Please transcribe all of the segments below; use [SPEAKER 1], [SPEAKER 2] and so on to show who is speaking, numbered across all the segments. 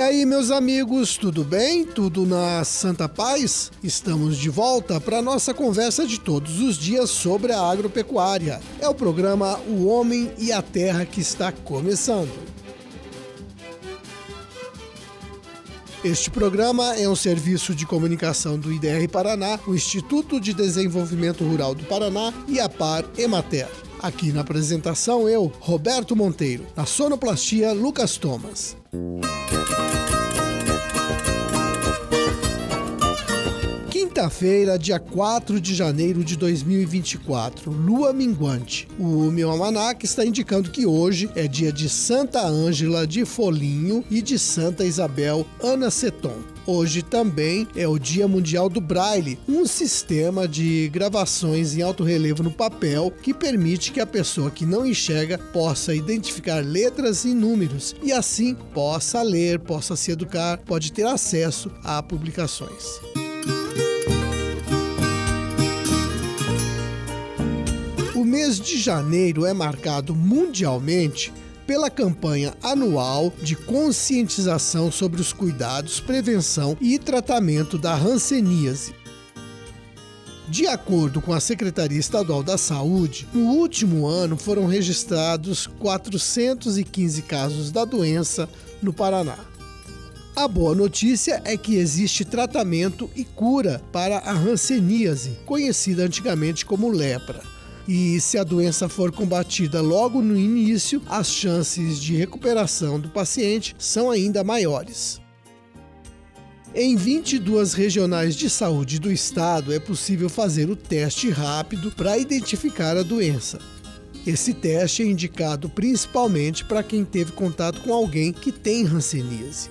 [SPEAKER 1] E aí, meus amigos, tudo bem? Tudo na Santa Paz? Estamos de volta para nossa conversa de todos os dias sobre a agropecuária. É o programa O Homem e a Terra que está começando. Este programa é um serviço de comunicação do IDR Paraná, o Instituto de Desenvolvimento Rural do Paraná e a Par Emater. Aqui na apresentação eu, Roberto Monteiro, na sonoplastia Lucas Thomas. Quinta-feira, dia 4 de janeiro de 2024, lua minguante. O meu almanac está indicando que hoje é dia de Santa Ângela de Folinho e de Santa Isabel Ana Seton. Hoje também é o Dia Mundial do Braille, um sistema de gravações em alto relevo no papel que permite que a pessoa que não enxerga possa identificar letras e números e assim possa ler, possa se educar, pode ter acesso a publicações. Mês de janeiro é marcado mundialmente pela campanha anual de conscientização sobre os cuidados, prevenção e tratamento da hanseníase. De acordo com a Secretaria Estadual da Saúde, no último ano foram registrados 415 casos da doença no Paraná. A boa notícia é que existe tratamento e cura para a hanseníase, conhecida antigamente como lepra. E se a doença for combatida logo no início, as chances de recuperação do paciente são ainda maiores. Em 22 regionais de saúde do estado é possível fazer o teste rápido para identificar a doença. Esse teste é indicado principalmente para quem teve contato com alguém que tem hanseníase.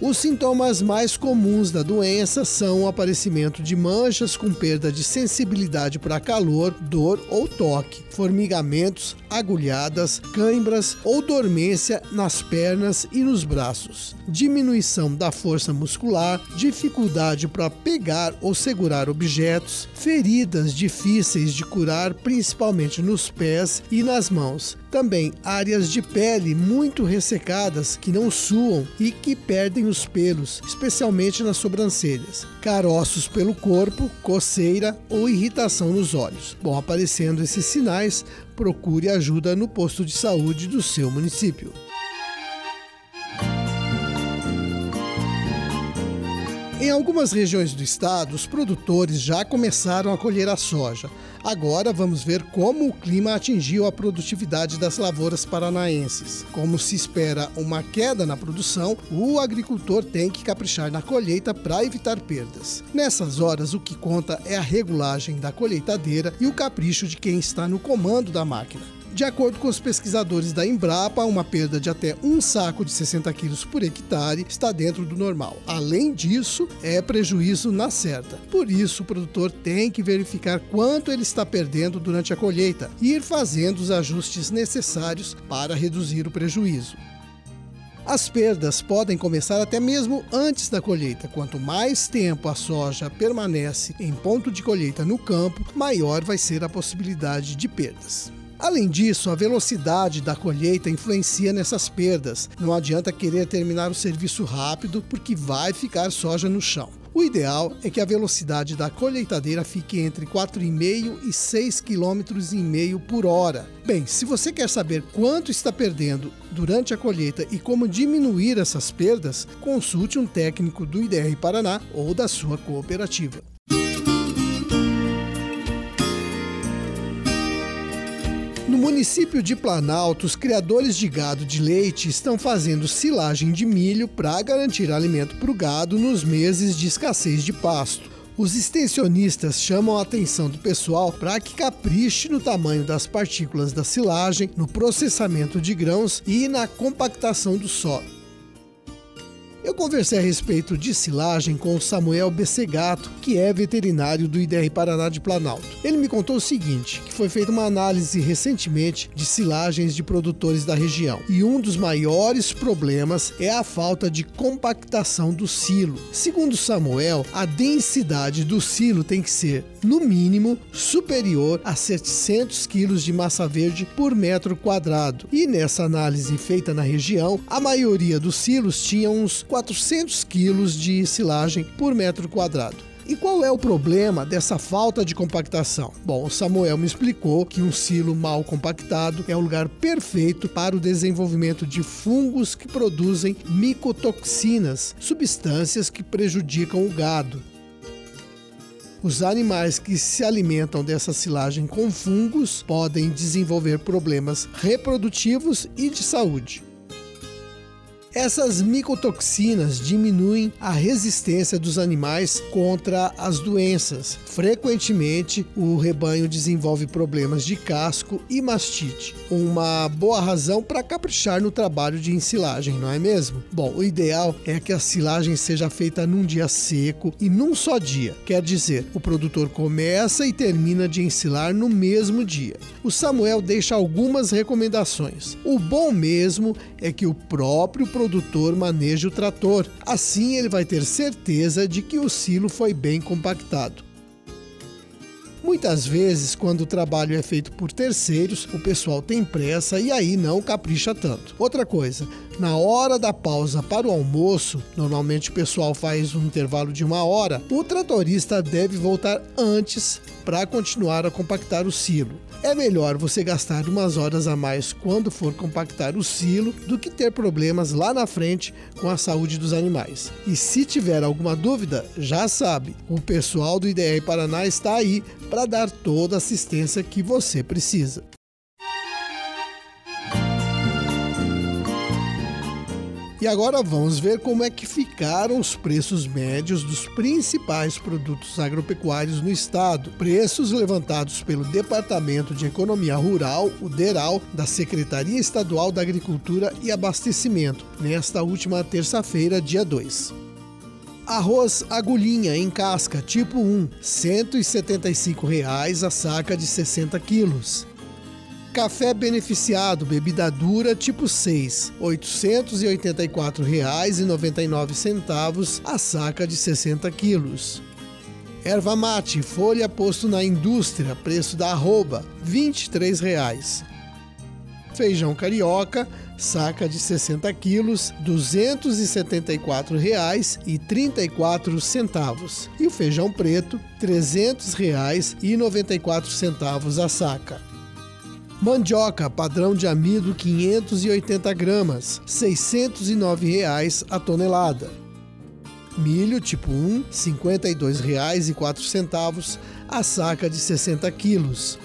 [SPEAKER 1] Os sintomas mais comuns da doença são o aparecimento de manchas com perda de sensibilidade para calor, dor ou toque, formigamentos, agulhadas, cãibras ou dormência nas pernas e nos braços, diminuição da força muscular, dificuldade para pegar ou segurar objetos, feridas difíceis de curar, principalmente nos pés e nas mãos, também áreas de pele muito ressecadas que não suam e que perdem os pelos, especialmente nas sobrancelhas, caroços pelo corpo, coceira ou irritação nos olhos. Bom, aparecendo esses sinais, procure ajuda no posto de saúde do seu município. Em algumas regiões do estado, os produtores já começaram a colher a soja. Agora vamos ver como o clima atingiu a produtividade das lavouras paranaenses. Como se espera uma queda na produção, o agricultor tem que caprichar na colheita para evitar perdas. Nessas horas, o que conta é a regulagem da colheitadeira e o capricho de quem está no comando da máquina. De acordo com os pesquisadores da Embrapa, uma perda de até um saco de 60 quilos por hectare está dentro do normal. Além disso, é prejuízo na certa. Por isso, o produtor tem que verificar quanto ele está perdendo durante a colheita e ir fazendo os ajustes necessários para reduzir o prejuízo. As perdas podem começar até mesmo antes da colheita. Quanto mais tempo a soja permanece em ponto de colheita no campo, maior vai ser a possibilidade de perdas. Além disso, a velocidade da colheita influencia nessas perdas. Não adianta querer terminar o serviço rápido porque vai ficar soja no chão. O ideal é que a velocidade da colheitadeira fique entre 4,5 e 6 km por hora. Bem, se você quer saber quanto está perdendo durante a colheita e como diminuir essas perdas, consulte um técnico do IDR Paraná ou da sua cooperativa. Município de Planalto, os criadores de gado de leite estão fazendo silagem de milho para garantir alimento para o gado nos meses de escassez de pasto. Os extensionistas chamam a atenção do pessoal para que capriche no tamanho das partículas da silagem, no processamento de grãos e na compactação do solo. Eu conversei a respeito de silagem com o Samuel Bessegato, que é veterinário do IDR Paraná de Planalto. Ele me contou o seguinte, que foi feita uma análise recentemente de silagens de produtores da região, e um dos maiores problemas é a falta de compactação do silo. Segundo Samuel, a densidade do silo tem que ser no mínimo, superior a 700 quilos de massa verde por metro quadrado. E nessa análise feita na região, a maioria dos silos tinha uns 400 quilos de silagem por metro quadrado. E qual é o problema dessa falta de compactação? Bom, o Samuel me explicou que um silo mal compactado é o lugar perfeito para o desenvolvimento de fungos que produzem micotoxinas, substâncias que prejudicam o gado. Os animais que se alimentam dessa silagem com fungos podem desenvolver problemas reprodutivos e de saúde. Essas micotoxinas diminuem a resistência dos animais contra as doenças. Frequentemente, o rebanho desenvolve problemas de casco e mastite. Uma boa razão para caprichar no trabalho de ensilagem, não é mesmo? Bom, o ideal é que a silagem seja feita num dia seco e num só dia. Quer dizer, o produtor começa e termina de ensilar no mesmo dia. O Samuel deixa algumas recomendações. O bom mesmo é que o próprio produtor maneje o trator. Assim ele vai ter certeza de que o silo foi bem compactado. Muitas vezes, quando o trabalho é feito por terceiros, o pessoal tem pressa e aí não capricha tanto. Outra coisa, na hora da pausa para o almoço, normalmente o pessoal faz um intervalo de uma hora, o tratorista deve voltar antes para continuar a compactar o silo. É melhor você gastar umas horas a mais quando for compactar o silo do que ter problemas lá na frente com a saúde dos animais. E se tiver alguma dúvida, já sabe, o pessoal do IDR Paraná está aí para dar toda a assistência que você precisa. E agora vamos ver como é que ficaram os preços médios dos principais produtos agropecuários no estado. Preços levantados pelo Departamento de Economia Rural, o DERAL, da Secretaria Estadual da Agricultura e Abastecimento, nesta última terça-feira, dia 2. Arroz agulhinha em casca tipo 1, 175 reais a saca de 60 quilos. Café beneficiado, bebida dura tipo 6, R$ 884,99 a saca de 60 quilos. Erva mate, folha posto na indústria, preço da arroba, R$ 23,00. Feijão carioca, saca de 60 quilos, R$ 274,34. E o feijão preto, R$ 300,94 a saca. Mandioca, padrão de amido 580 gramas, 609 reais a tonelada. Milho tipo 1, R$ 52,04 a saca de 60 quilos.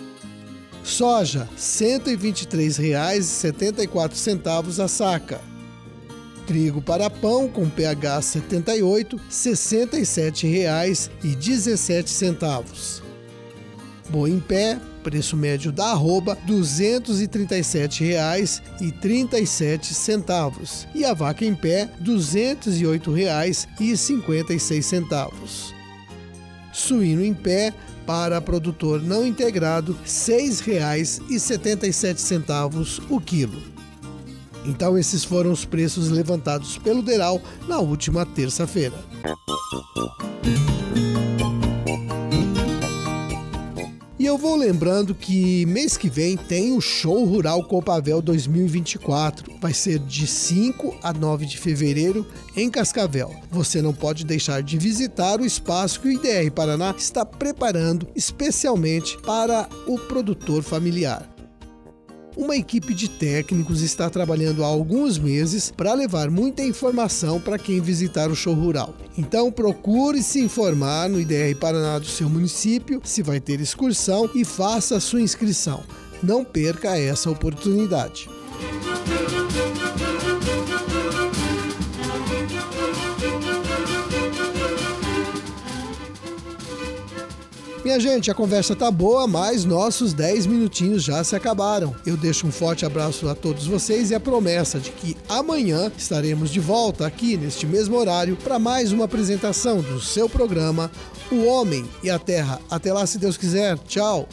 [SPEAKER 1] Soja, R$ 123,74 a saca. Trigo para pão com pH 78, R$ 67,17. Boi em pé, preço médio da arroba R$ 237,37 e a vaca em pé R$ 208,56. Suíno em pé para produtor não integrado R$ 6,77 o quilo. Então esses foram os preços levantados pelo Deral na última terça-feira. Eu vou lembrando que mês que vem tem o Show Rural Copavel 2024. Vai ser de 5 a 9 de fevereiro em Cascavel. Você não pode deixar de visitar o espaço que o IDR Paraná está preparando especialmente para o produtor familiar. Uma equipe de técnicos está trabalhando há alguns meses para levar muita informação para quem visitar o show rural. Então procure se informar no IDR Paraná do seu município se vai ter excursão e faça a sua inscrição. Não perca essa oportunidade. Minha gente, a conversa tá boa, mas nossos 10 minutinhos já se acabaram. Eu deixo um forte abraço a todos vocês e a promessa de que amanhã estaremos de volta aqui neste mesmo horário para mais uma apresentação do seu programa O Homem e a Terra. Até lá, se Deus quiser. Tchau.